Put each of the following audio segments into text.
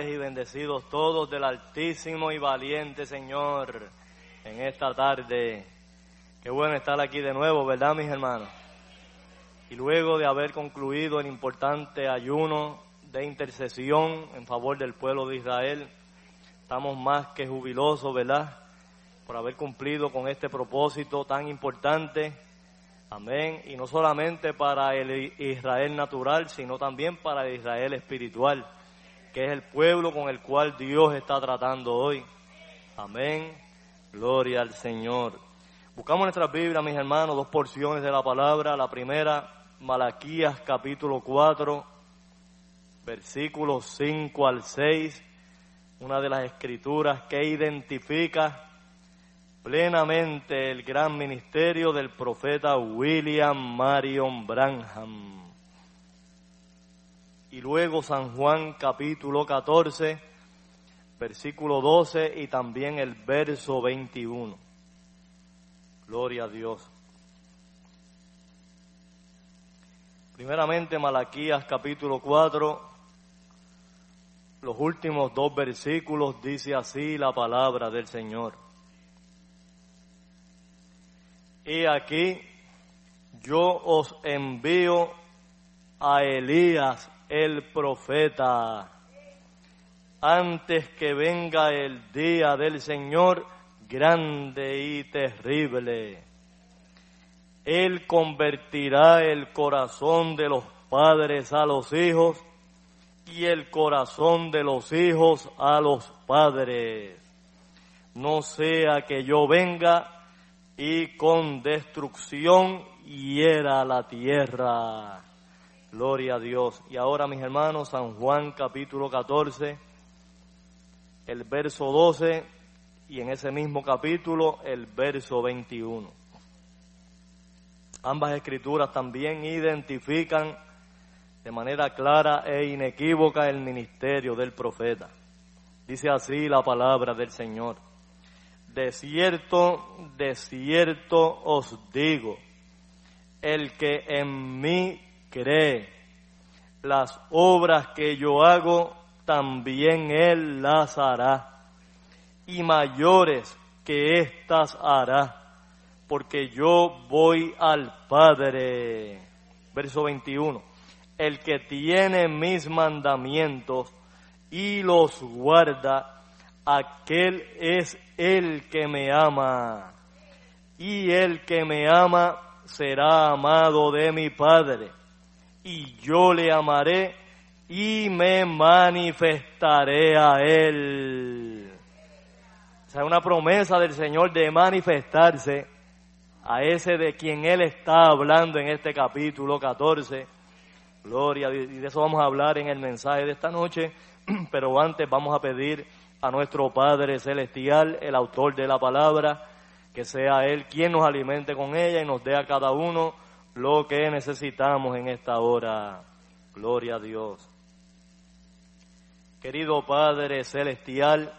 Y bendecidos todos del Altísimo y Valiente Señor en esta tarde. Qué bueno estar aquí de nuevo, ¿verdad, mis hermanos? Y luego de haber concluido el importante ayuno de intercesión en favor del pueblo de Israel, estamos más que jubilosos, ¿verdad? Por haber cumplido con este propósito tan importante. Amén. Y no solamente para el Israel natural, sino también para el Israel espiritual que es el pueblo con el cual Dios está tratando hoy. Amén. Gloria al Señor. Buscamos nuestra Biblia, mis hermanos, dos porciones de la palabra. La primera, Malaquías capítulo 4, versículos 5 al 6. Una de las escrituras que identifica plenamente el gran ministerio del profeta William Marion Branham y luego San Juan capítulo 14, versículo 12 y también el verso 21. Gloria a Dios. Primeramente Malaquías capítulo 4, los últimos dos versículos dice así la palabra del Señor. Y aquí yo os envío a Elías el profeta. Antes que venga el día del Señor grande y terrible. Él convertirá el corazón de los padres a los hijos y el corazón de los hijos a los padres. No sea que yo venga y con destrucción hiera la tierra. Gloria a Dios. Y ahora, mis hermanos, San Juan capítulo 14, el verso 12 y en ese mismo capítulo el verso 21. Ambas escrituras también identifican de manera clara e inequívoca el ministerio del profeta. Dice así la palabra del Señor. De cierto, de cierto os digo, el que en mí cree, las obras que yo hago, también él las hará, y mayores que éstas hará, porque yo voy al Padre. Verso 21. El que tiene mis mandamientos y los guarda, aquel es el que me ama. Y el que me ama será amado de mi Padre. Y yo le amaré y me manifestaré a él. O sea, una promesa del Señor de manifestarse a ese de quien Él está hablando en este capítulo 14. Gloria, y de eso vamos a hablar en el mensaje de esta noche, pero antes vamos a pedir a nuestro Padre Celestial, el autor de la palabra, que sea Él quien nos alimente con ella y nos dé a cada uno lo que necesitamos en esta hora. Gloria a Dios. Querido Padre Celestial,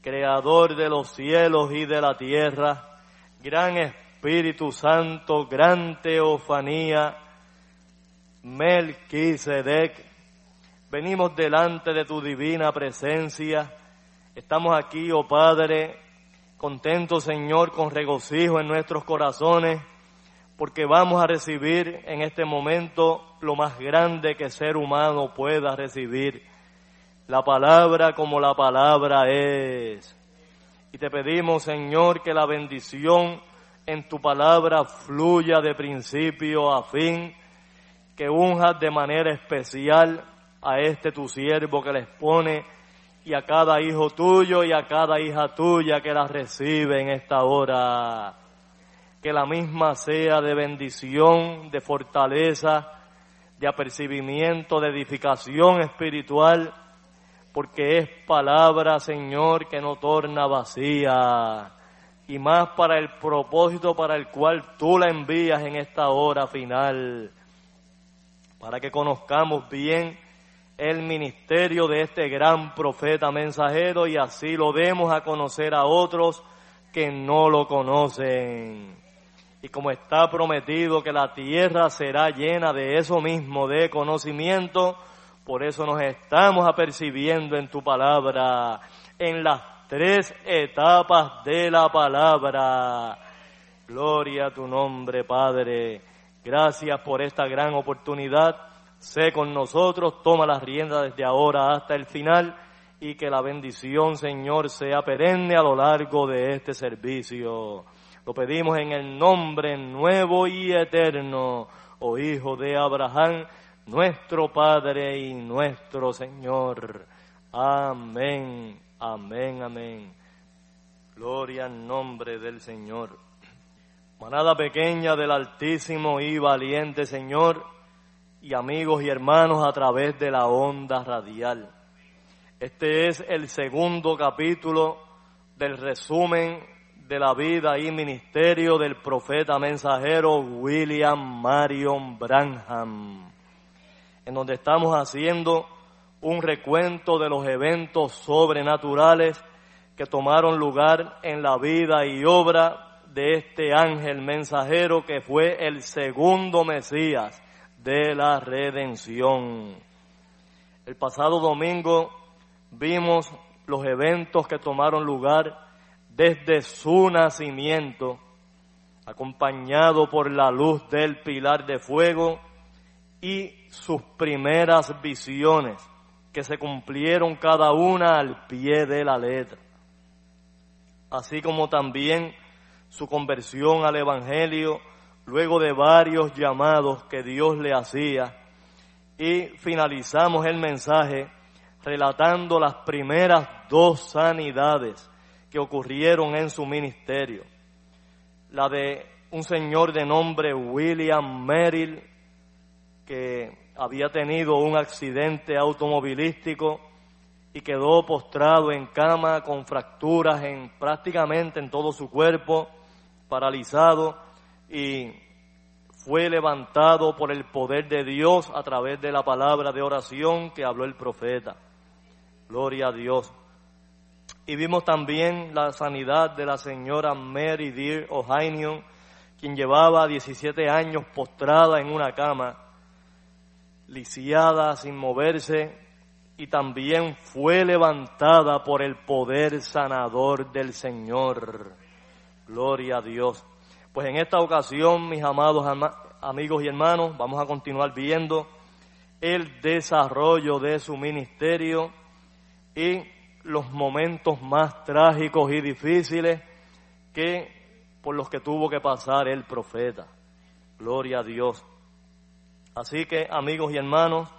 Creador de los cielos y de la tierra, gran Espíritu Santo, gran Teofanía, Melquisedec, venimos delante de tu divina presencia Estamos aquí, oh Padre, contentos, Señor, con regocijo en nuestros corazones, porque vamos a recibir en este momento lo más grande que ser humano pueda recibir, la palabra como la palabra es. Y te pedimos, Señor, que la bendición en tu palabra fluya de principio a fin, que unjas de manera especial a este tu siervo que les pone y a cada hijo tuyo y a cada hija tuya que la recibe en esta hora. Que la misma sea de bendición, de fortaleza, de apercibimiento, de edificación espiritual, porque es palabra, Señor, que no torna vacía, y más para el propósito para el cual tú la envías en esta hora final, para que conozcamos bien el ministerio de este gran profeta mensajero y así lo demos a conocer a otros que no lo conocen. Y como está prometido que la tierra será llena de eso mismo, de conocimiento, por eso nos estamos apercibiendo en tu palabra, en las tres etapas de la palabra. Gloria a tu nombre, Padre. Gracias por esta gran oportunidad sé con nosotros, toma las riendas desde ahora hasta el final y que la bendición, Señor, sea perenne a lo largo de este servicio. Lo pedimos en el nombre nuevo y eterno, oh Hijo de Abraham, nuestro Padre y nuestro Señor. Amén, amén, amén. Gloria al nombre del Señor. Manada pequeña del Altísimo y valiente Señor, y amigos y hermanos a través de la onda radial. Este es el segundo capítulo del resumen de la vida y ministerio del profeta mensajero William Marion Branham, en donde estamos haciendo un recuento de los eventos sobrenaturales que tomaron lugar en la vida y obra de este ángel mensajero que fue el segundo Mesías de la redención. El pasado domingo vimos los eventos que tomaron lugar desde su nacimiento, acompañado por la luz del pilar de fuego y sus primeras visiones, que se cumplieron cada una al pie de la letra, así como también su conversión al Evangelio luego de varios llamados que Dios le hacía, y finalizamos el mensaje relatando las primeras dos sanidades que ocurrieron en su ministerio. la de un señor de nombre William Merrill, que había tenido un accidente automovilístico y quedó postrado en cama con fracturas en prácticamente en todo su cuerpo, paralizado y fue levantado por el poder de Dios a través de la palabra de oración que habló el profeta. Gloria a Dios. Y vimos también la sanidad de la señora Mary Dear O'Hainion, quien llevaba 17 años postrada en una cama, lisiada, sin moverse, y también fue levantada por el poder sanador del Señor. Gloria a Dios. Pues en esta ocasión, mis amados amigos y hermanos, vamos a continuar viendo el desarrollo de su ministerio y los momentos más trágicos y difíciles que por los que tuvo que pasar el profeta. Gloria a Dios. Así que, amigos y hermanos,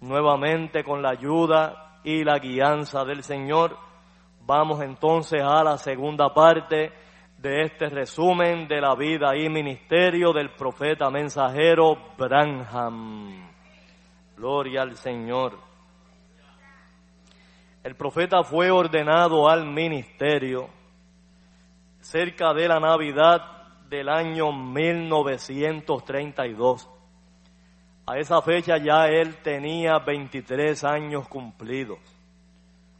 nuevamente con la ayuda y la guianza del Señor. Vamos entonces a la segunda parte de este resumen de la vida y ministerio del profeta mensajero Branham. Gloria al Señor. El profeta fue ordenado al ministerio cerca de la Navidad del año 1932. A esa fecha ya él tenía 23 años cumplidos.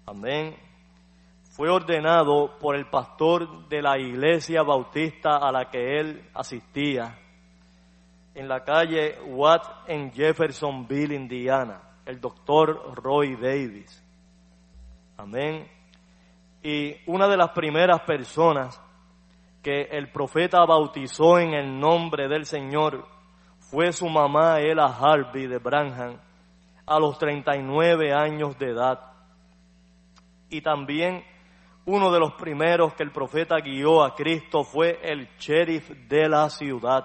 Amén. Fue ordenado por el pastor de la iglesia bautista a la que él asistía en la calle Watt en Jeffersonville, Indiana, el doctor Roy Davis. Amén. Y una de las primeras personas que el profeta bautizó en el nombre del Señor fue su mamá Ella Harvey de Branham a los 39 años de edad. Y también uno de los primeros que el profeta guió a Cristo fue el sheriff de la ciudad,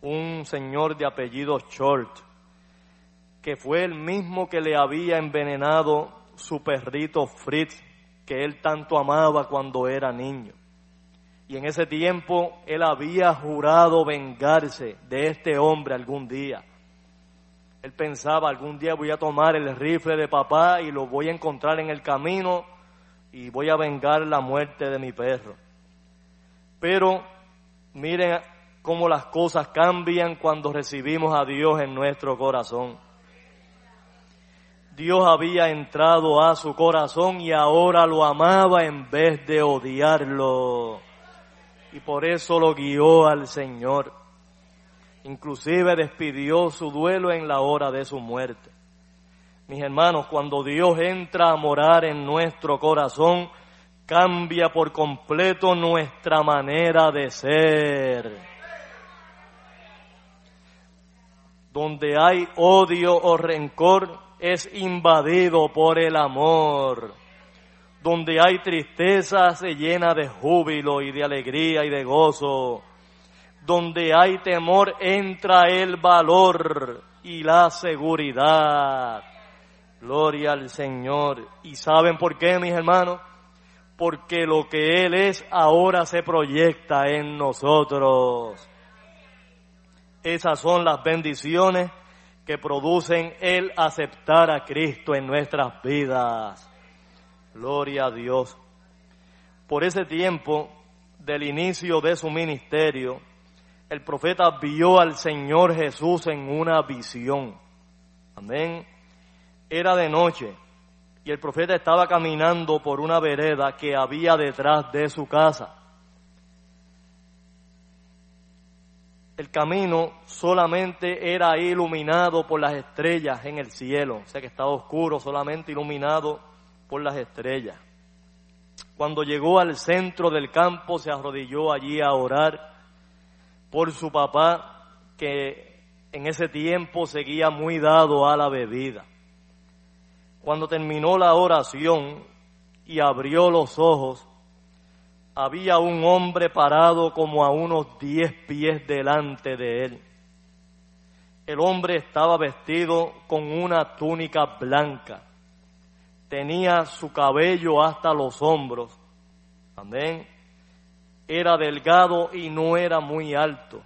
un señor de apellido Short, que fue el mismo que le había envenenado su perrito Fritz, que él tanto amaba cuando era niño. Y en ese tiempo él había jurado vengarse de este hombre algún día. Él pensaba, algún día voy a tomar el rifle de papá y lo voy a encontrar en el camino y voy a vengar la muerte de mi perro. Pero miren cómo las cosas cambian cuando recibimos a Dios en nuestro corazón. Dios había entrado a su corazón y ahora lo amaba en vez de odiarlo y por eso lo guió al Señor. Inclusive despidió su duelo en la hora de su muerte. Mis hermanos, cuando Dios entra a morar en nuestro corazón, cambia por completo nuestra manera de ser. Donde hay odio o rencor, es invadido por el amor. Donde hay tristeza se llena de júbilo y de alegría y de gozo. Donde hay temor entra el valor y la seguridad. Gloria al Señor. ¿Y saben por qué, mis hermanos? Porque lo que Él es ahora se proyecta en nosotros. Esas son las bendiciones que producen el aceptar a Cristo en nuestras vidas. Gloria a Dios. Por ese tiempo del inicio de su ministerio, el profeta vio al Señor Jesús en una visión. Amén. Era de noche y el profeta estaba caminando por una vereda que había detrás de su casa. El camino solamente era iluminado por las estrellas en el cielo, o sea que estaba oscuro, solamente iluminado por las estrellas. Cuando llegó al centro del campo se arrodilló allí a orar por su papá que en ese tiempo seguía muy dado a la bebida. Cuando terminó la oración y abrió los ojos, había un hombre parado como a unos diez pies delante de él. El hombre estaba vestido con una túnica blanca tenía su cabello hasta los hombros. Amén. Era delgado y no era muy alto.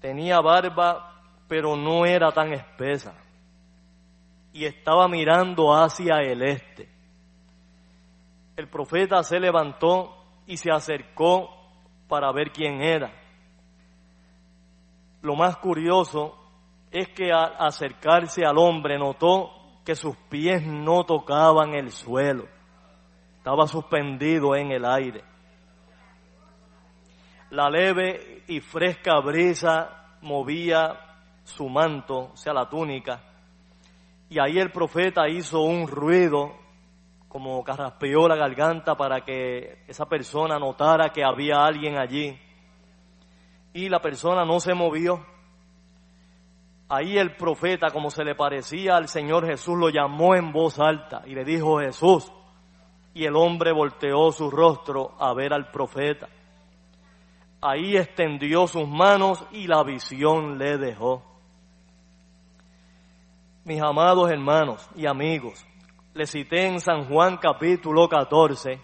Tenía barba, pero no era tan espesa. Y estaba mirando hacia el este. El profeta se levantó y se acercó para ver quién era. Lo más curioso es que al acercarse al hombre notó que sus pies no tocaban el suelo, estaba suspendido en el aire. La leve y fresca brisa movía su manto, o sea, la túnica, y ahí el profeta hizo un ruido como carraspeó la garganta para que esa persona notara que había alguien allí. Y la persona no se movió. Ahí el profeta, como se le parecía al Señor Jesús, lo llamó en voz alta y le dijo Jesús. Y el hombre volteó su rostro a ver al profeta. Ahí extendió sus manos y la visión le dejó. Mis amados hermanos y amigos, le cité en San Juan capítulo 14,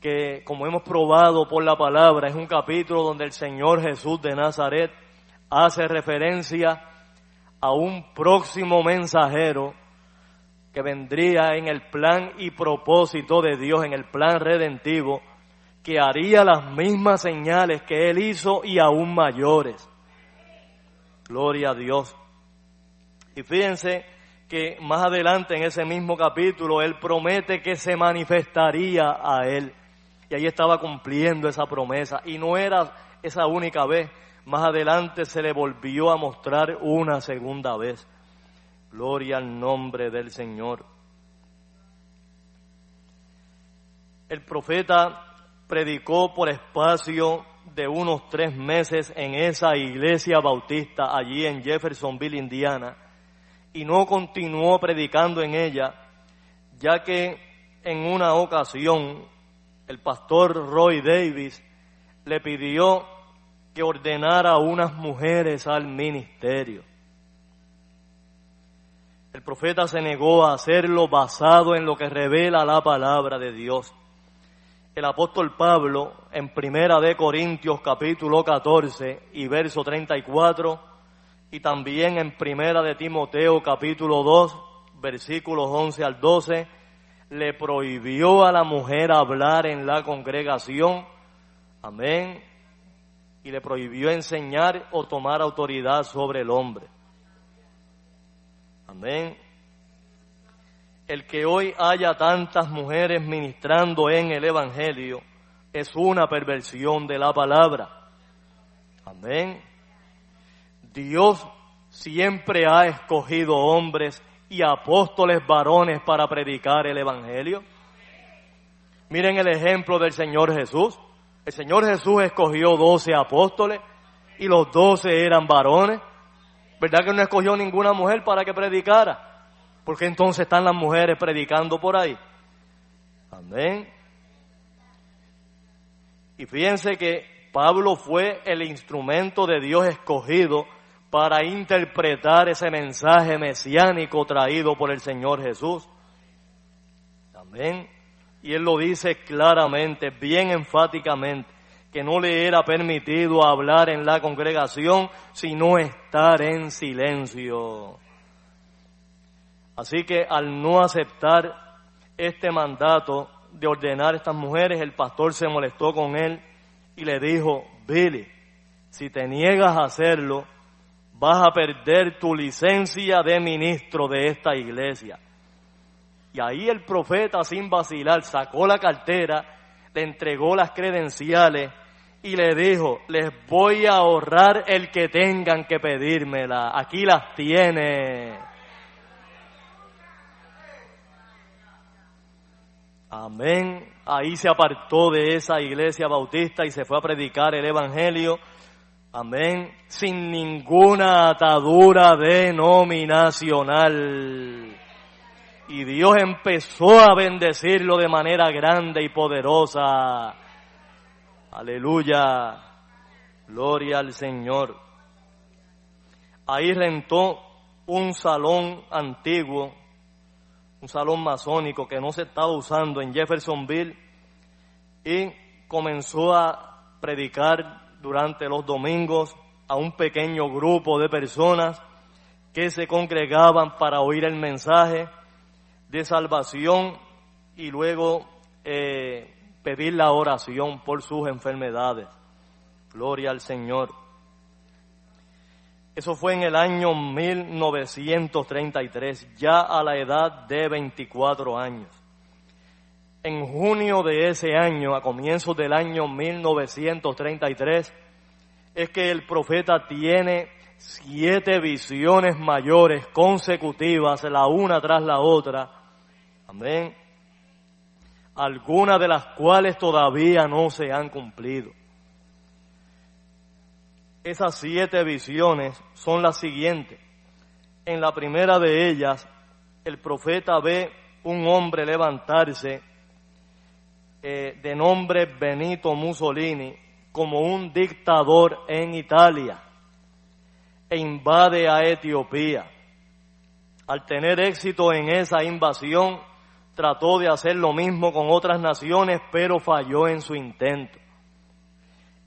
que como hemos probado por la palabra, es un capítulo donde el Señor Jesús de Nazaret hace referencia a un próximo mensajero que vendría en el plan y propósito de Dios, en el plan redentivo, que haría las mismas señales que Él hizo y aún mayores. Gloria a Dios. Y fíjense que más adelante en ese mismo capítulo Él promete que se manifestaría a Él. Y ahí estaba cumpliendo esa promesa. Y no era esa única vez, más adelante se le volvió a mostrar una segunda vez. Gloria al nombre del Señor. El profeta predicó por espacio de unos tres meses en esa iglesia bautista allí en Jeffersonville, Indiana, y no continuó predicando en ella, ya que en una ocasión el pastor Roy Davis le pidió que ordenara a unas mujeres al ministerio. El profeta se negó a hacerlo basado en lo que revela la palabra de Dios. El apóstol Pablo en Primera de Corintios capítulo 14 y verso 34 y también en Primera de Timoteo capítulo 2 versículos 11 al 12 le prohibió a la mujer hablar en la congregación. Amén y le prohibió enseñar o tomar autoridad sobre el hombre. Amén. El que hoy haya tantas mujeres ministrando en el Evangelio es una perversión de la palabra. Amén. Dios siempre ha escogido hombres y apóstoles varones para predicar el Evangelio. Miren el ejemplo del Señor Jesús. El Señor Jesús escogió doce apóstoles y los doce eran varones. ¿Verdad que no escogió ninguna mujer para que predicara? Porque entonces están las mujeres predicando por ahí. Amén. Y fíjense que Pablo fue el instrumento de Dios escogido para interpretar ese mensaje mesiánico traído por el Señor Jesús. Amén. Y él lo dice claramente, bien enfáticamente, que no le era permitido hablar en la congregación, sino estar en silencio. Así que al no aceptar este mandato de ordenar a estas mujeres, el pastor se molestó con él y le dijo, Billy, si te niegas a hacerlo, vas a perder tu licencia de ministro de esta iglesia. Y ahí el profeta, sin vacilar, sacó la cartera, le entregó las credenciales y le dijo, les voy a ahorrar el que tengan que pedírmela. Aquí las tiene. Amén. Ahí se apartó de esa iglesia bautista y se fue a predicar el Evangelio. Amén. Sin ninguna atadura denominacional y Dios empezó a bendecirlo de manera grande y poderosa. Aleluya. Gloria al Señor. Ahí rentó un salón antiguo, un salón masónico que no se estaba usando en Jeffersonville y comenzó a predicar durante los domingos a un pequeño grupo de personas que se congregaban para oír el mensaje de salvación y luego eh, pedir la oración por sus enfermedades. Gloria al Señor. Eso fue en el año 1933, ya a la edad de 24 años. En junio de ese año, a comienzos del año 1933, es que el profeta tiene siete visiones mayores consecutivas, la una tras la otra. Amén. Algunas de las cuales todavía no se han cumplido. Esas siete visiones son las siguientes. En la primera de ellas, el profeta ve un hombre levantarse eh, de nombre Benito Mussolini como un dictador en Italia e invade a Etiopía. Al tener éxito en esa invasión, trató de hacer lo mismo con otras naciones, pero falló en su intento.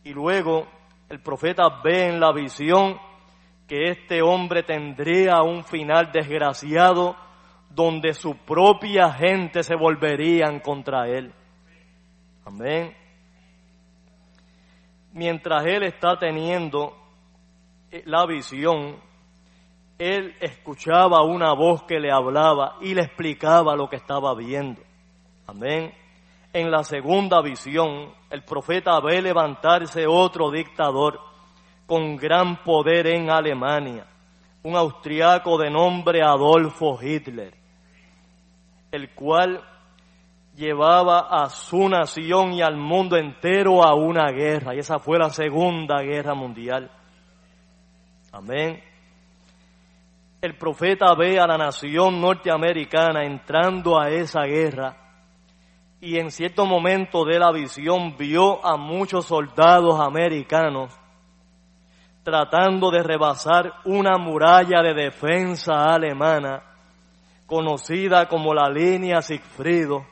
Y luego el profeta ve en la visión que este hombre tendría un final desgraciado donde su propia gente se volverían contra él. Amén. Mientras él está teniendo eh, la visión, él escuchaba una voz que le hablaba y le explicaba lo que estaba viendo. Amén en la segunda visión, el profeta ve levantarse otro dictador con gran poder en Alemania, un austriaco de nombre Adolfo Hitler, el cual llevaba a su nación y al mundo entero a una guerra, y esa fue la Segunda Guerra Mundial. Amén. El profeta ve a la nación norteamericana entrando a esa guerra y en cierto momento de la visión vio a muchos soldados americanos tratando de rebasar una muralla de defensa alemana conocida como la línea Sigfrido,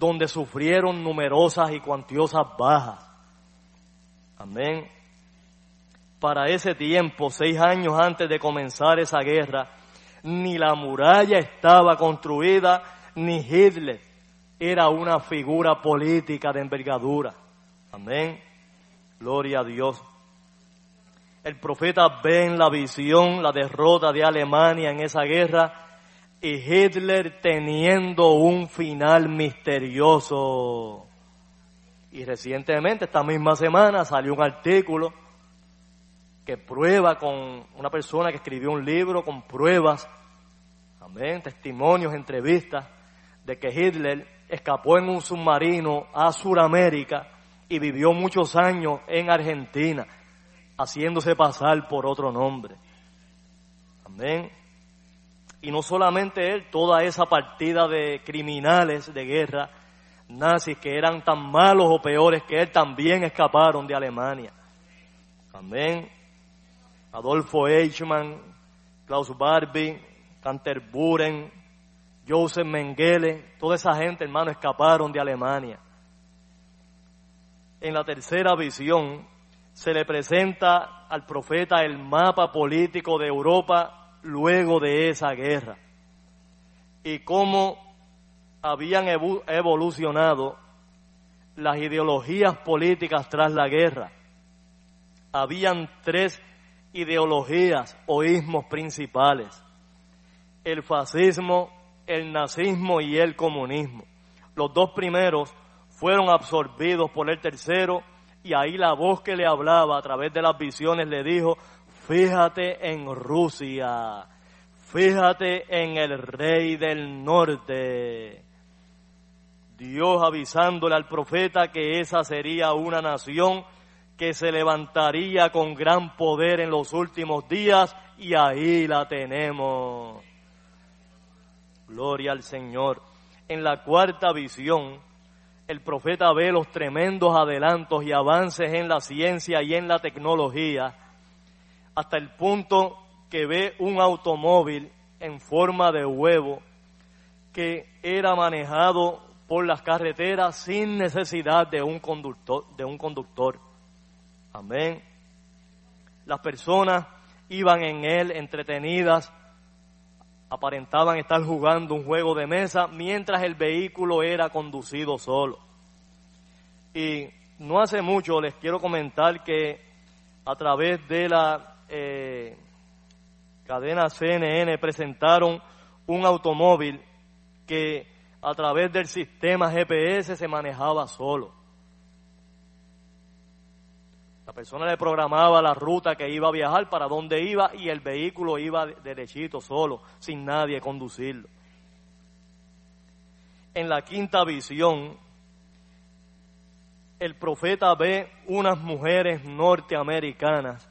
donde sufrieron numerosas y cuantiosas bajas. Amén. Para ese tiempo, seis años antes de comenzar esa guerra, ni la muralla estaba construida, ni Hitler era una figura política de envergadura. Amén. Gloria a Dios. El profeta ve en la visión la derrota de Alemania en esa guerra y Hitler teniendo un final misterioso. Y recientemente, esta misma semana, salió un artículo que prueba con una persona que escribió un libro con pruebas, amén, testimonios, entrevistas, de que Hitler escapó en un submarino a Sudamérica y vivió muchos años en Argentina, haciéndose pasar por otro nombre. Amén. Y no solamente él, toda esa partida de criminales de guerra nazis que eran tan malos o peores que él también escaparon de Alemania. Amén. Adolfo Eichmann, Klaus Barbie, Canterburen, Joseph Mengele, toda esa gente, hermano, escaparon de Alemania. En la tercera visión se le presenta al profeta el mapa político de Europa luego de esa guerra y cómo habían evolucionado las ideologías políticas tras la guerra. Habían tres ideologías o ismos principales. El fascismo, el nazismo y el comunismo. Los dos primeros fueron absorbidos por el tercero y ahí la voz que le hablaba a través de las visiones le dijo, fíjate en Rusia, fíjate en el rey del norte. Dios avisándole al profeta que esa sería una nación que se levantaría con gran poder en los últimos días y ahí la tenemos. Gloria al Señor. En la cuarta visión, el profeta ve los tremendos adelantos y avances en la ciencia y en la tecnología, hasta el punto que ve un automóvil en forma de huevo que era manejado por las carreteras sin necesidad de un conductor, de un conductor. Amén. Las personas iban en él entretenidas, aparentaban estar jugando un juego de mesa mientras el vehículo era conducido solo. Y no hace mucho les quiero comentar que a través de la eh, cadena CNN presentaron un automóvil que a través del sistema GPS se manejaba solo. La persona le programaba la ruta que iba a viajar, para dónde iba y el vehículo iba derechito, solo, sin nadie conducirlo. En la quinta visión, el profeta ve unas mujeres norteamericanas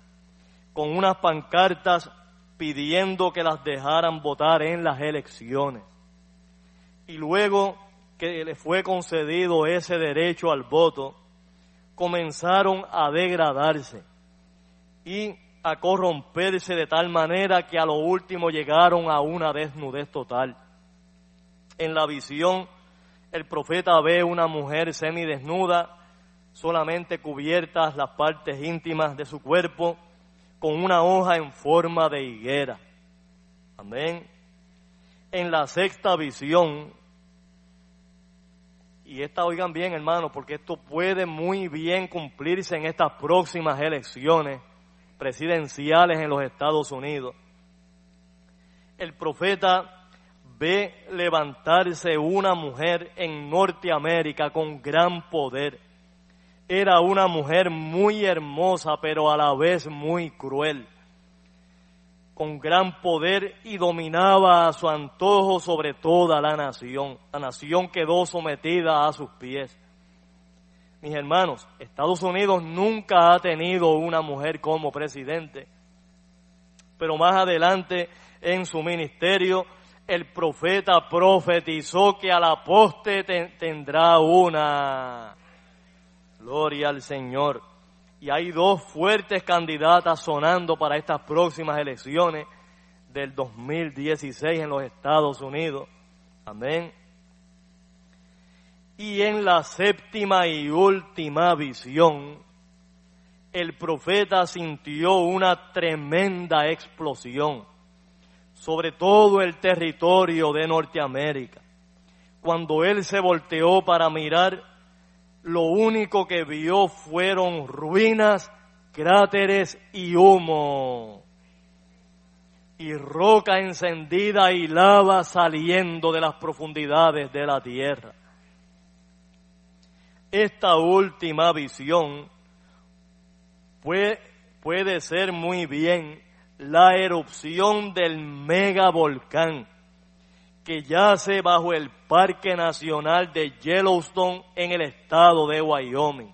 con unas pancartas pidiendo que las dejaran votar en las elecciones. Y luego que le fue concedido ese derecho al voto, comenzaron a degradarse y a corromperse de tal manera que a lo último llegaron a una desnudez total. En la visión, el profeta ve una mujer semidesnuda, solamente cubiertas las partes íntimas de su cuerpo, con una hoja en forma de higuera. Amén. En la sexta visión, y esta oigan bien hermano, porque esto puede muy bien cumplirse en estas próximas elecciones presidenciales en los Estados Unidos. El profeta ve levantarse una mujer en Norteamérica con gran poder era una mujer muy hermosa, pero a la vez muy cruel, con gran poder y dominaba a su antojo sobre toda la nación. La nación quedó sometida a sus pies. Mis hermanos, Estados Unidos nunca ha tenido una mujer como presidente, pero más adelante en su ministerio el profeta profetizó que a la poste tendrá una Gloria al Señor. Y hay dos fuertes candidatas sonando para estas próximas elecciones del 2016 en los Estados Unidos. Amén. Y en la séptima y última visión, el profeta sintió una tremenda explosión sobre todo el territorio de Norteamérica. Cuando él se volteó para mirar, lo único que vio fueron ruinas, cráteres y humo. Y roca encendida y lava saliendo de las profundidades de la tierra. Esta última visión puede, ser muy bien la erupción del megavolcán que yace bajo el Parque Nacional de Yellowstone en el estado de Wyoming.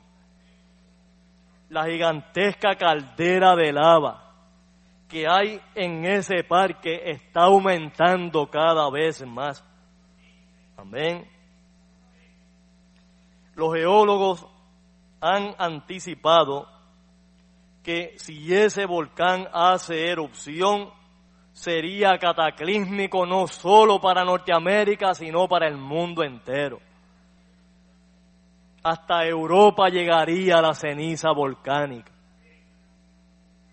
La gigantesca caldera de lava que hay en ese parque está aumentando cada vez más. Amén. Los geólogos han anticipado que si ese volcán hace erupción, sería cataclísmico no solo para Norteamérica, sino para el mundo entero. Hasta Europa llegaría la ceniza volcánica.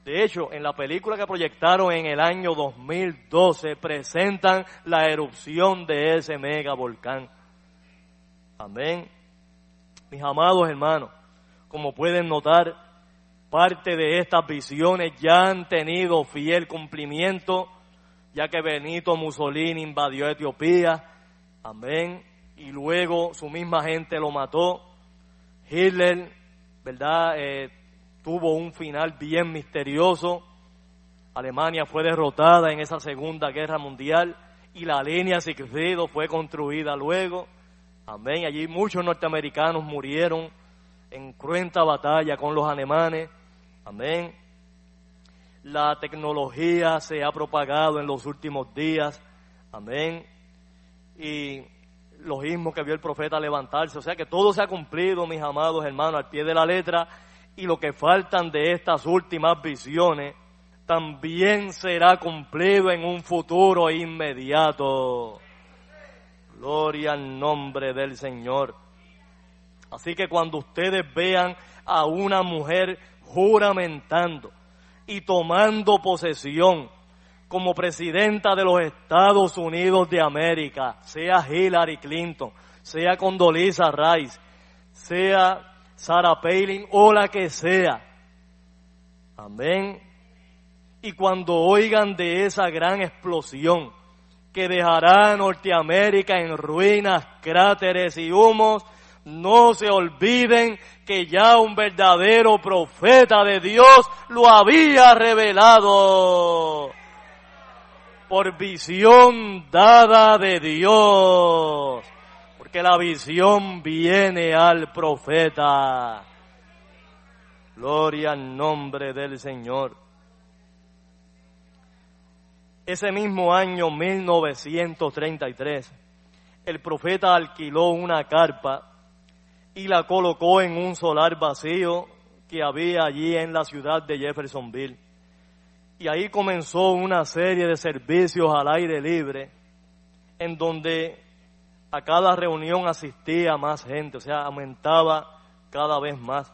De hecho, en la película que proyectaron en el año 2012 presentan la erupción de ese mega volcán. Amén. Mis amados hermanos, como pueden notar, Parte de estas visiones ya han tenido fiel cumplimiento, ya que Benito Mussolini invadió Etiopía, amén, y luego su misma gente lo mató. Hitler, ¿verdad? Eh, tuvo un final bien misterioso. Alemania fue derrotada en esa Segunda Guerra Mundial y la línea Sigfrido fue construida luego. Amén. Allí muchos norteamericanos murieron en cruenta batalla con los alemanes. Amén. La tecnología se ha propagado en los últimos días. Amén. Y los ismos que vio el profeta levantarse. O sea que todo se ha cumplido, mis amados hermanos, al pie de la letra. Y lo que faltan de estas últimas visiones también será cumplido en un futuro inmediato. Gloria al nombre del Señor. Así que cuando ustedes vean a una mujer juramentando y tomando posesión como presidenta de los Estados Unidos de América, sea Hillary Clinton, sea Condoleezza Rice, sea Sarah Palin o la que sea. Amén. Y cuando oigan de esa gran explosión que dejará a Norteamérica en ruinas, cráteres y humos, no se olviden que ya un verdadero profeta de Dios lo había revelado por visión dada de Dios. Porque la visión viene al profeta. Gloria al nombre del Señor. Ese mismo año 1933, el profeta alquiló una carpa y la colocó en un solar vacío que había allí en la ciudad de Jeffersonville y ahí comenzó una serie de servicios al aire libre en donde a cada reunión asistía más gente, o sea, aumentaba cada vez más.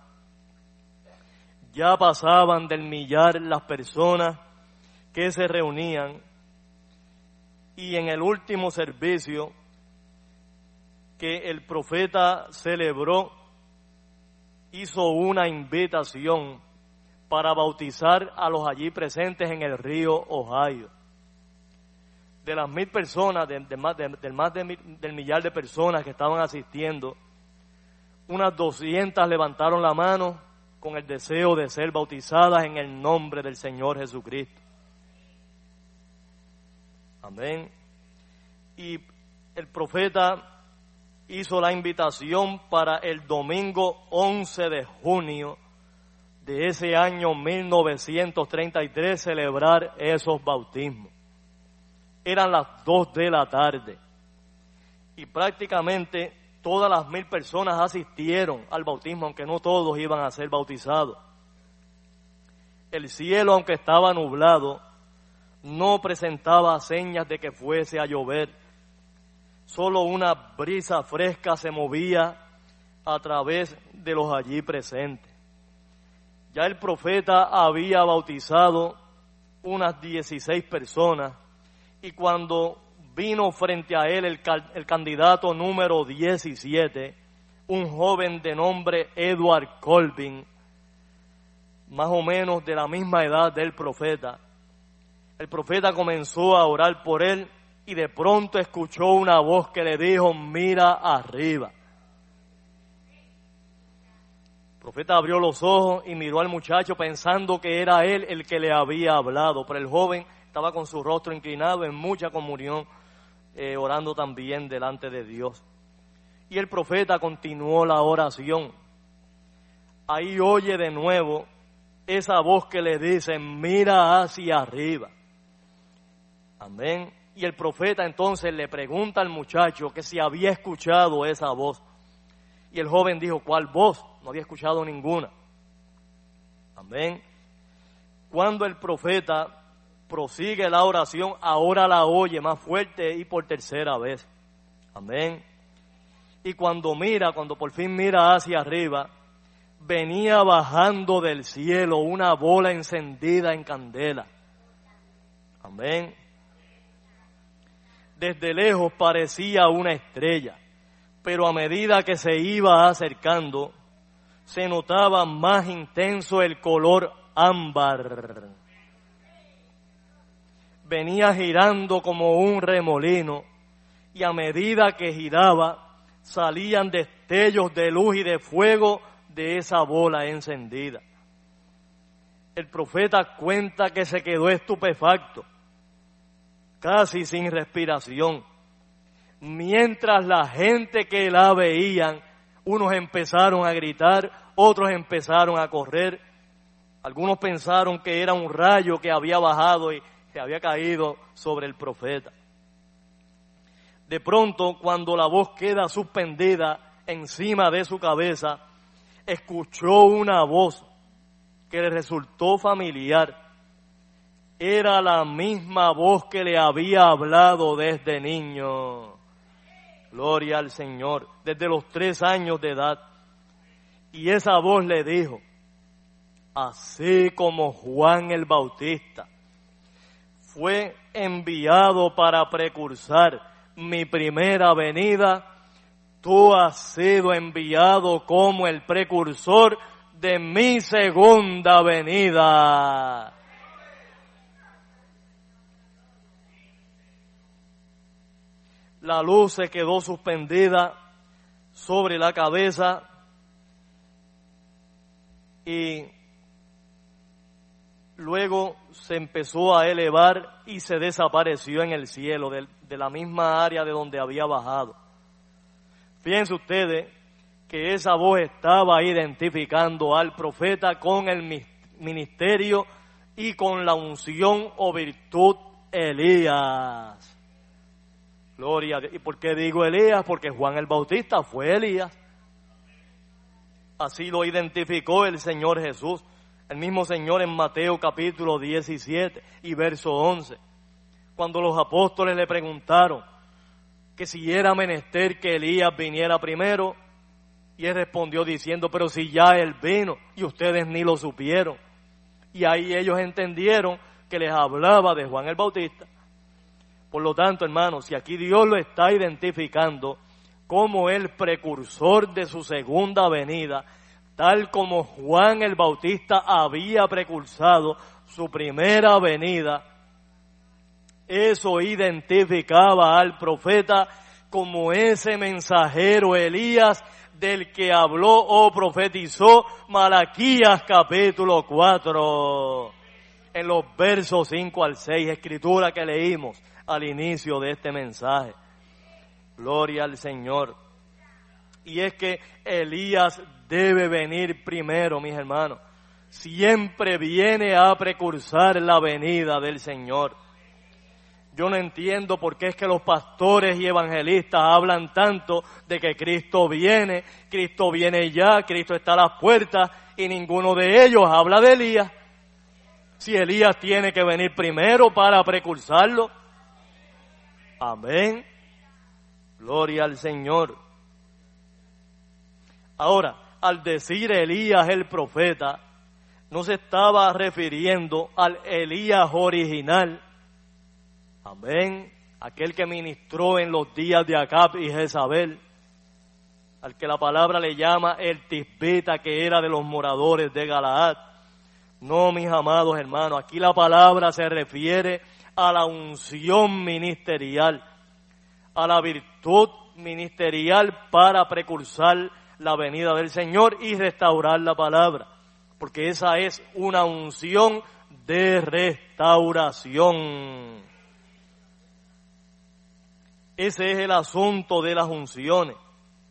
Ya pasaban del millar las personas que se reunían y en el último servicio que el profeta celebró hizo una invitación para bautizar a los allí presentes en el río Ohio. De las mil personas, del más, del millar de personas que estaban asistiendo, unas 200 levantaron la mano con el deseo de ser bautizadas en el nombre del Señor Jesucristo. Amén. Y el profeta hizo la invitación para el domingo 11 de junio de ese año 1933 celebrar esos bautismos. Eran las dos de la tarde y prácticamente todas las mil personas asistieron al bautismo, aunque no todos iban a ser bautizados. El cielo, aunque estaba nublado, no presentaba señas de que fuese a llover. Solo una brisa fresca se movía a través de los allí presentes. Ya el profeta había bautizado unas 16 personas y cuando vino frente a él el, el, candidato número 17, un joven de nombre Edward Colvin, más o menos de la misma edad del profeta, el profeta comenzó a orar por él y de pronto escuchó una voz que le dijo, mira arriba. profeta abrió los ojos y miró al muchacho pensando que era él el que le había hablado, pero el joven estaba con su rostro inclinado en mucha comunión, eh, orando también delante de Dios. Y el profeta continuó la oración. Ahí oye de nuevo esa voz que le dice, mira hacia arriba. Amén. Y el profeta entonces le pregunta al muchacho que si había escuchado esa voz. Y el joven dijo, ¿cuál voz? No había escuchado ninguna. Amén. Cuando el profeta prosigue la oración, ahora la oye más fuerte y por tercera vez. Amén. Y cuando mira, cuando por fin mira hacia arriba, venía bajando del cielo una bola encendida en candela. Amén. Desde lejos parecía una estrella pero a medida que se iba acercando, se notaba más intenso el color ámbar. Venía girando como un remolino y a medida que giraba salían destellos de luz y de fuego de esa bola encendida. El profeta cuenta que se quedó estupefacto, casi sin respiración mientras la gente que la veían, unos empezaron a gritar, otros empezaron a correr, algunos pensaron que era un rayo que había bajado y que había caído sobre el profeta. De pronto, cuando la voz queda suspendida encima de su cabeza, escuchó una voz que le resultó familiar. Era la misma voz que le había hablado desde niño. Gloria al Señor, desde los tres años de edad. Y esa voz le dijo, así como Juan el Bautista fue enviado para precursar mi primera venida, tú has sido enviado como el precursor de mi segunda venida. La luz se quedó suspendida sobre la cabeza y luego se empezó a elevar y se desapareció en el cielo de, la misma área de donde había bajado. Fíjense ustedes que esa voz estaba identificando al profeta con el ministerio y con la unción o virtud Elías. Gloria. ¿Y por qué digo Elías? Porque Juan el Bautista fue Elías. Así lo identificó el Señor Jesús. El mismo Señor en Mateo capítulo 17 y verso 11. Cuando los apóstoles le preguntaron que si era menester que Elías viniera primero, y él respondió diciendo, pero si ya él vino y ustedes ni lo supieron. Y ahí ellos entendieron que les hablaba de Juan el Bautista. Por lo tanto, hermanos, si aquí Dios lo está identificando como el precursor de su segunda venida, tal como Juan el Bautista había precursado su primera venida, eso identificaba al profeta como ese mensajero Elías del que habló o profetizó Malaquías capítulo 4 en los versos 5 al 6, escritura que leímos al inicio de este mensaje. Gloria al Señor. Y es que Elías debe venir primero, mis hermanos. Siempre viene a precursar la venida del Señor. Yo no entiendo por qué es que los pastores y evangelistas hablan tanto de que Cristo viene, Cristo viene ya, Cristo está a las puertas y ninguno de ellos habla de Elías. Si Elías tiene que venir primero para precursarlo. Amén. Gloria al Señor. Ahora, al decir Elías el profeta, no se estaba refiriendo al Elías original. Amén. Aquel que ministró en los días de Acab y Jezabel. Al que la palabra le llama el tisbita que era de los moradores de Galaad. No, mis amados hermanos, aquí la palabra se refiere a la unción ministerial, a la virtud ministerial para precursar la venida del Señor y restaurar la palabra, porque esa es una unción de restauración. Ese es el asunto de las unciones.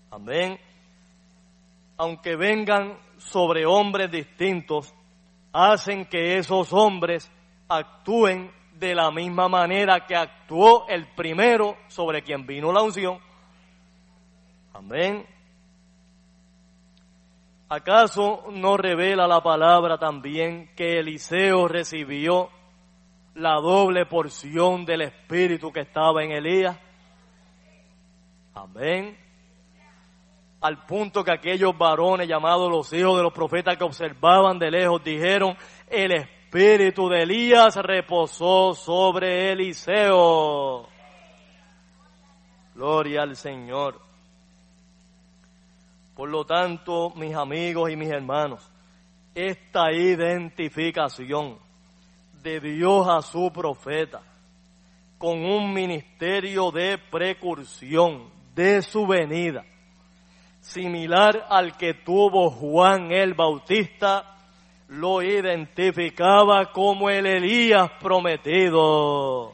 Amén. Aunque vengan sobre hombres distintos, hacen que esos hombres actúen de la misma manera que actuó el primero sobre quien vino la unción. Amén. ¿Acaso no revela la palabra también que Eliseo recibió la doble porción del Espíritu que estaba en Elías? Amén. Al punto que aquellos varones llamados los hijos de los profetas que observaban de lejos dijeron, el Espíritu espíritu de Elías reposó sobre Eliseo. Gloria al Señor. Por lo tanto, mis amigos y mis hermanos, esta identificación de Dios a su profeta con un ministerio de precursión de su venida, similar al que tuvo Juan el Bautista, lo identificaba como el Elías prometido.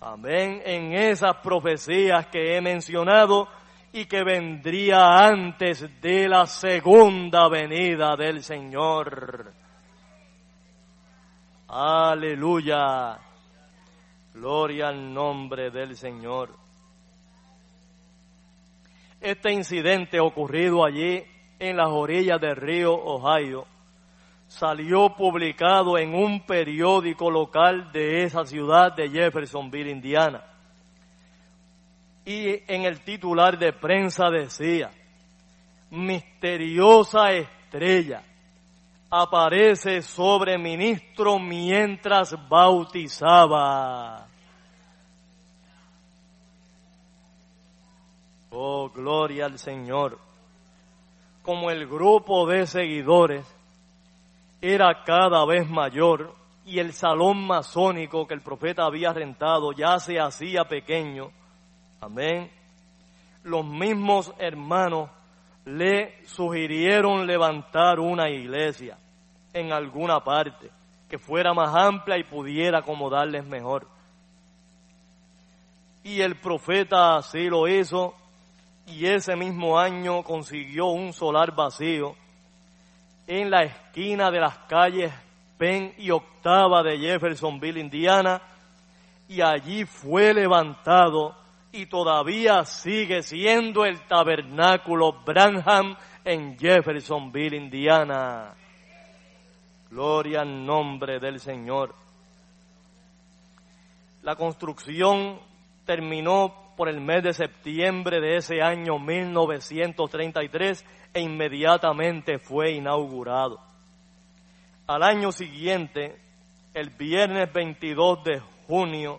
Amén. En esas profecías que he mencionado y que vendría antes de la segunda venida del Señor. Aleluya. Gloria al nombre del Señor. Este incidente ocurrido allí en las orillas del río Ohio, salió publicado en un periódico local de esa ciudad de Jeffersonville, Indiana. y en el titular de prensa decía, misteriosa estrella aparece sobre ministro mientras bautizaba. Oh, gloria al Señor. Como el grupo de seguidores era cada vez mayor y el salón masónico que el profeta había rentado ya se hacía pequeño, amén, los mismos hermanos le sugirieron levantar una iglesia en alguna parte que fuera más amplia y pudiera acomodarles mejor. Y el profeta así lo hizo y ese mismo año consiguió un solar vacío en la esquina de las calles Penn y Octava de Jeffersonville, Indiana, y allí fue levantado y todavía sigue siendo el tabernáculo Branham en Jeffersonville, Indiana. Gloria al nombre del Señor. La construcción terminó por el mes de septiembre de ese año 1933 e inmediatamente fue inaugurado. Al año siguiente, el viernes 22 de junio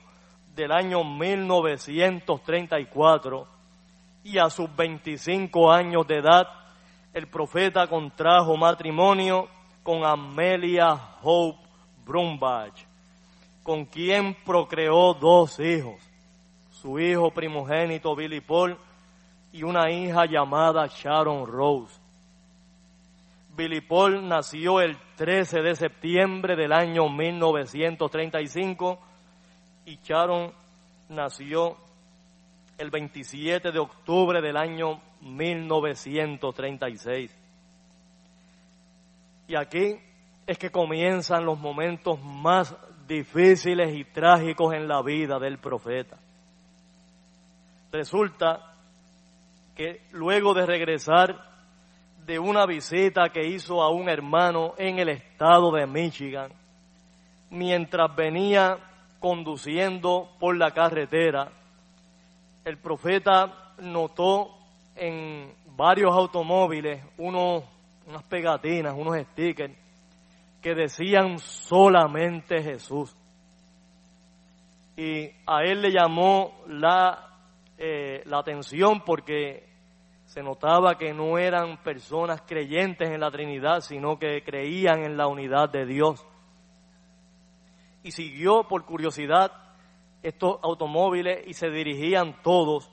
del año 1934, y a sus 25 años de edad, el profeta contrajo matrimonio con Amelia Hope Brumbach, con quien procreó dos hijos, su hijo primogénito Billy Paul y una hija llamada Sharon Rose. Billy Paul nació el 13 de septiembre del año 1935 y Sharon nació el 27 de octubre del año 1936. Y aquí es que comienzan los momentos más difíciles y trágicos en la vida del profeta. Resulta que luego de regresar de una visita que hizo a un hermano en el estado de Michigan, mientras venía conduciendo por la carretera, el profeta notó en varios automóviles unos, unas pegatinas, unos stickers que decían solamente Jesús. Y a él le llamó la eh, la atención porque se notaba que no eran personas creyentes en la Trinidad, sino que creían en la unidad de Dios. Y siguió por curiosidad estos automóviles y se dirigían todos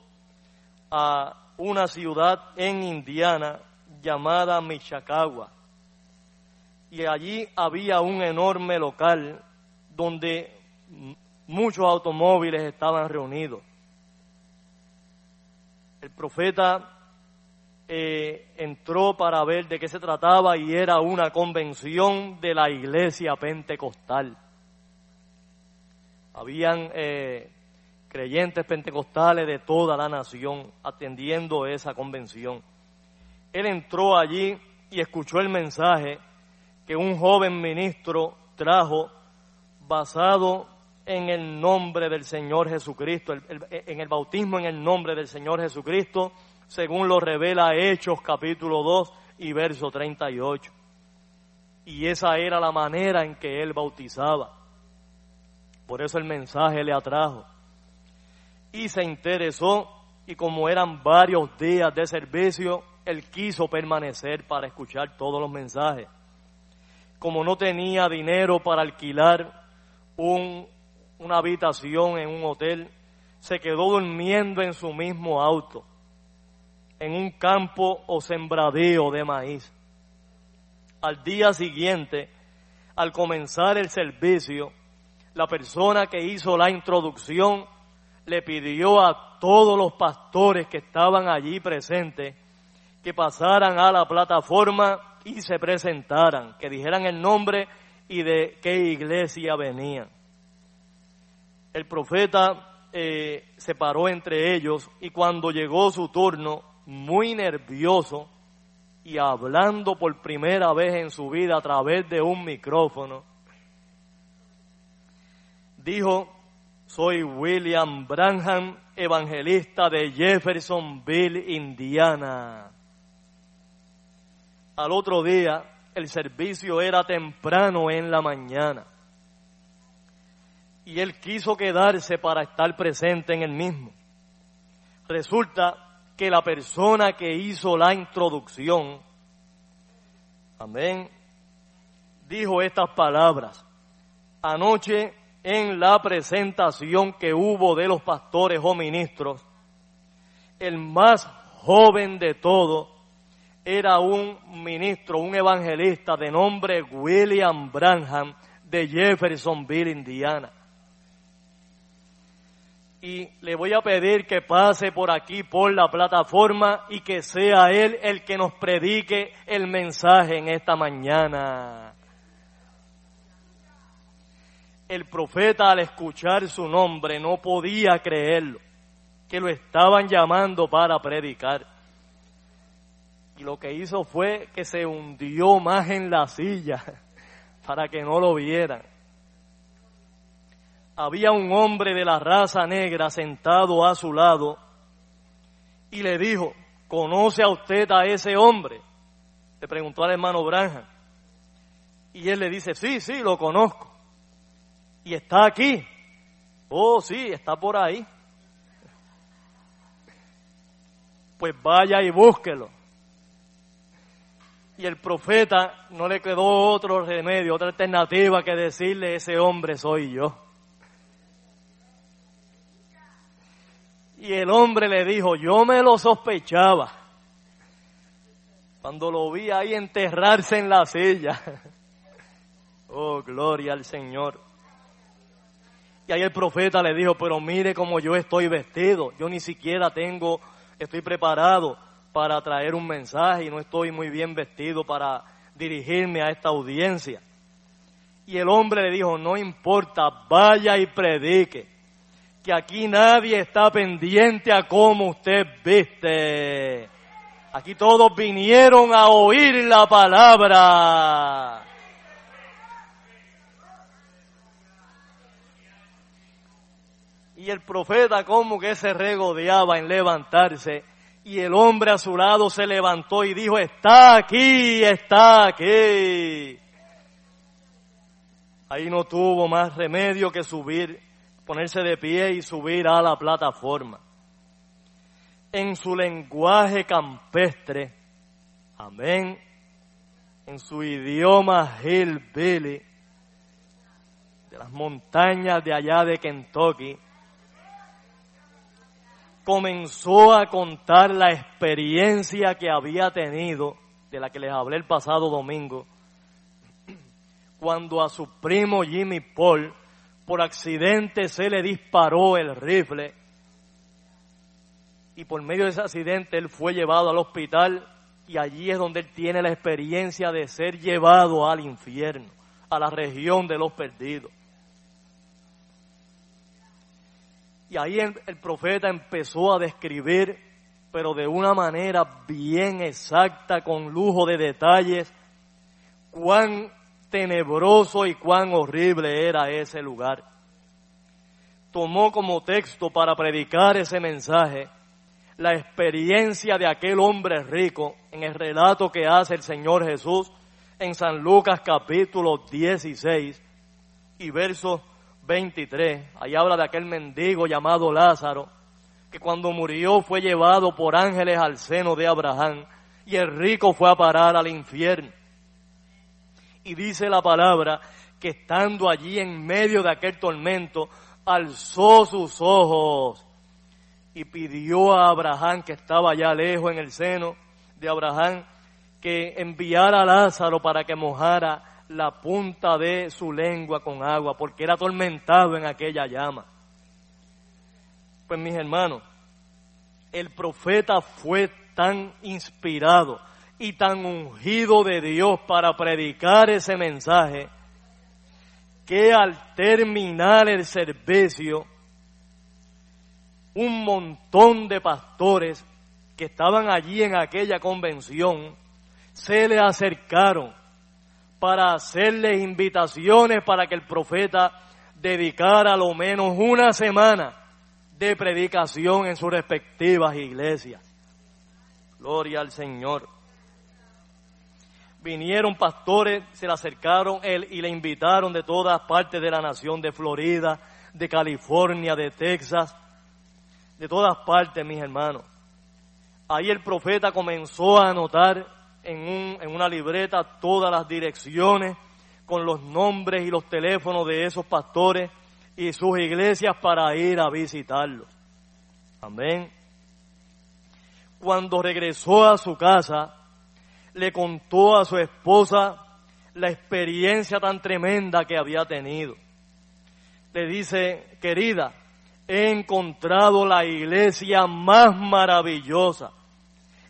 a una ciudad en Indiana llamada Michacagua. Y allí había un enorme local donde muchos automóviles estaban reunidos el profeta eh, entró para ver de qué se trataba y era una convención de la iglesia pentecostal. Habían eh, creyentes pentecostales de toda la nación atendiendo esa convención. Él entró allí y escuchó el mensaje que un joven ministro trajo basado en el nombre del Señor Jesucristo, en el bautismo en el nombre del Señor Jesucristo, según lo revela Hechos capítulo 2 y verso 38. Y esa era la manera en que él bautizaba. Por eso el mensaje le atrajo. Y se interesó y como eran varios días de servicio, él quiso permanecer para escuchar todos los mensajes. Como no tenía dinero para alquilar un una habitación en un hotel, se quedó durmiendo en su mismo auto, en un campo o sembradío de maíz. Al día siguiente, al comenzar el servicio, la persona que hizo la introducción le pidió a todos los pastores que estaban allí presentes que pasaran a la plataforma y se presentaran, que dijeran el nombre y de qué iglesia venían el profeta eh, se paró entre ellos y cuando llegó su turno, muy nervioso y hablando por primera vez en su vida a través de un micrófono, dijo Soy William Branham, evangelista de Jeffersonville, Indiana. Al otro día, el servicio era temprano en la mañana. Y él quiso quedarse para estar presente en el mismo. Resulta que la persona que hizo la introducción, amén, dijo estas palabras. Anoche en la presentación que hubo de los pastores o ministros, el más joven de todos era un ministro, un evangelista de nombre William Branham de Jeffersonville, Indiana. Y le voy a pedir que pase por aquí, por la plataforma, y que sea él el que nos predique el mensaje en esta mañana. El profeta al escuchar su nombre no podía creerlo, que lo estaban llamando para predicar. Y lo que hizo fue que se hundió más en la silla para que no lo vieran. Había un hombre de la raza negra sentado a su lado y le dijo, ¿conoce a usted a ese hombre? Le preguntó al hermano Branham. Y él le dice, sí, sí, lo conozco y está aquí. Oh, sí, está por ahí. Pues vaya y búsquelo. Y el profeta no le quedó otro remedio, otra alternativa que decirle, ese hombre soy yo. Y el hombre le dijo, yo me lo sospechaba. Cuando lo vi ahí enterrarse en la silla. Oh, gloria al Señor. Y ahí el profeta le dijo, pero mire cómo yo estoy vestido, yo ni siquiera tengo, estoy preparado para traer un mensaje y no estoy muy bien vestido para dirigirme a esta audiencia. Y el hombre le dijo, no importa, vaya y predique, que aquí nadie está pendiente a cómo usted viste. Aquí todos vinieron a oír la palabra. Y el profeta como que se regodeaba en levantarse. Y el hombre a su lado se levantó y dijo, está aquí, está aquí. Ahí no tuvo más remedio que subir, ponerse de pie y subir a la plataforma. En su lenguaje campestre, amén, en su idioma hillbilly, de las montañas de allá de Kentucky, comenzó a contar la experiencia que había tenido, de la que les hablé el pasado domingo, cuando a su primo Jimmy Paul por accidente se le disparó el rifle y por medio de ese accidente él fue llevado al hospital y allí es donde él tiene la experiencia de ser llevado al infierno, a la región de los perdidos. Y ahí el, profeta empezó a describir, pero de una manera bien exacta, con lujo de detalles, cuán tenebroso y cuán horrible era ese lugar. Tomó como texto para predicar ese mensaje la experiencia de aquel hombre rico en el relato que hace el Señor Jesús en San Lucas capítulo 16 y verso 23, ahí habla de aquel mendigo llamado Lázaro, que cuando murió fue llevado por ángeles al seno de Abraham y el rico fue a parar al infierno. Y dice la palabra que estando allí en medio de aquel tormento, alzó sus ojos y pidió a Abraham, que estaba allá lejos en el seno de Abraham, que enviara a Lázaro para que mojara la punta de su lengua con agua, porque era atormentado en aquella llama. Pues mis hermanos, el profeta fue tan inspirado y tan ungido de Dios para predicar ese mensaje, que al terminar el servicio, un montón de pastores que estaban allí en aquella convención se le acercaron para hacerles invitaciones para que el profeta dedicar a lo menos una semana de predicación en sus respectivas iglesias. Gloria al Señor. Vinieron pastores, se le acercaron él y le invitaron de todas partes de la nación, de Florida, de California, de Texas, de todas partes, mis hermanos. Ahí el profeta comenzó a anotar en, un, en una libreta todas las direcciones con los nombres y los teléfonos de esos pastores y sus iglesias para ir a visitarlos. Amén. Cuando regresó a su casa, le contó a su esposa la experiencia tan tremenda que había tenido. Le dice, querida, he encontrado la iglesia más maravillosa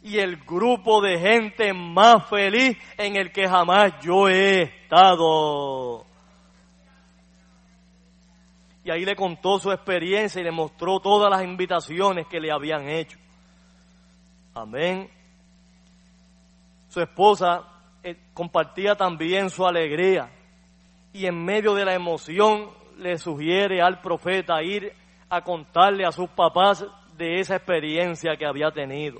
y el grupo de gente más feliz en el que jamás yo he estado. Y ahí le contó su experiencia y le mostró todas las invitaciones que le habían hecho. Amén. Su esposa eh, compartía también su alegría y en medio de la emoción le sugiere al profeta ir a contarle a sus papás de esa experiencia que había tenido.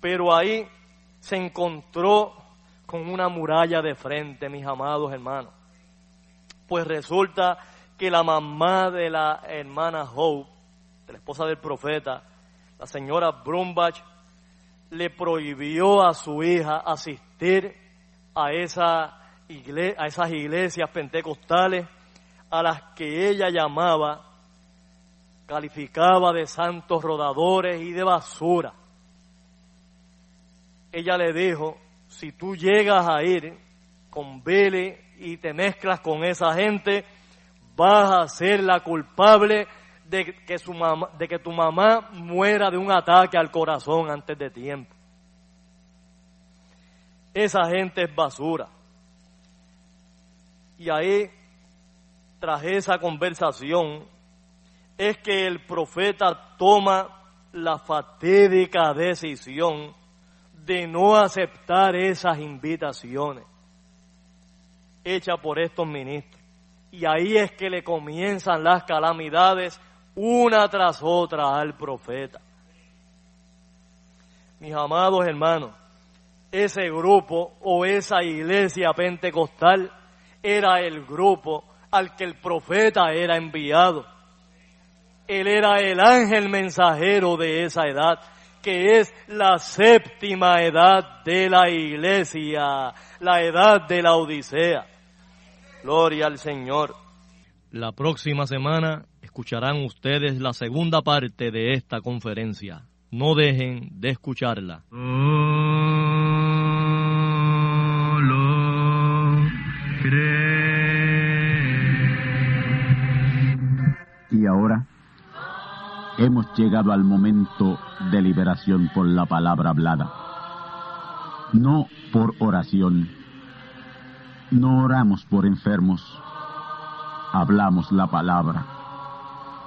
Pero ahí se encontró con una muralla de frente, mis amados hermanos. Pues resulta que la mamá de la hermana Hope, de la esposa del profeta, la señora Brumbach, le prohibió a su hija asistir a, esa a esas iglesias pentecostales a las que ella llamaba, calificaba de santos rodadores y de basura. Ella le dijo, si tú llegas a ir con Billy y te mezclas con esa gente, vas a ser la culpable de que, su mamá, de que tu mamá muera de un ataque al corazón antes de tiempo. Esa gente es basura. Y ahí, tras esa conversación, es que el profeta toma la fatídica decisión de no aceptar esas invitaciones hechas por estos ministros. Y ahí es que le comienzan las calamidades una tras otra al profeta. Mis amados hermanos, ese grupo o esa iglesia pentecostal era el grupo al que el profeta era enviado. Él era el ángel mensajero de esa edad, que es la séptima edad de la iglesia, la edad de la Odisea. Gloria al Señor. La próxima semana escucharán ustedes la segunda parte de esta conferencia. No dejen de escucharla. Y ahora hemos llegado al momento de liberación por la palabra hablada. No por oración. No oramos por enfermos. Hablamos la palabra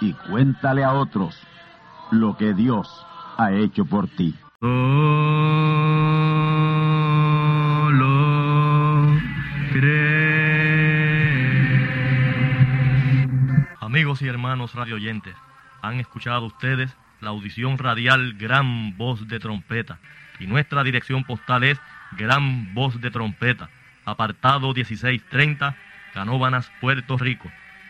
y cuéntale a otros lo que Dios ha hecho por ti. Amigos y hermanos radioyentes, han escuchado ustedes la audición radial Gran Voz de Trompeta. Y nuestra dirección postal es Gran Voz de Trompeta, apartado 1630, Canóbanas, Puerto Rico,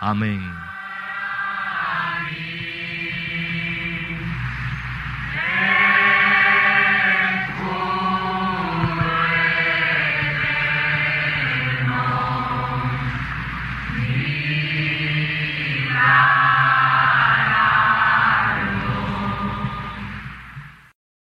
Amén.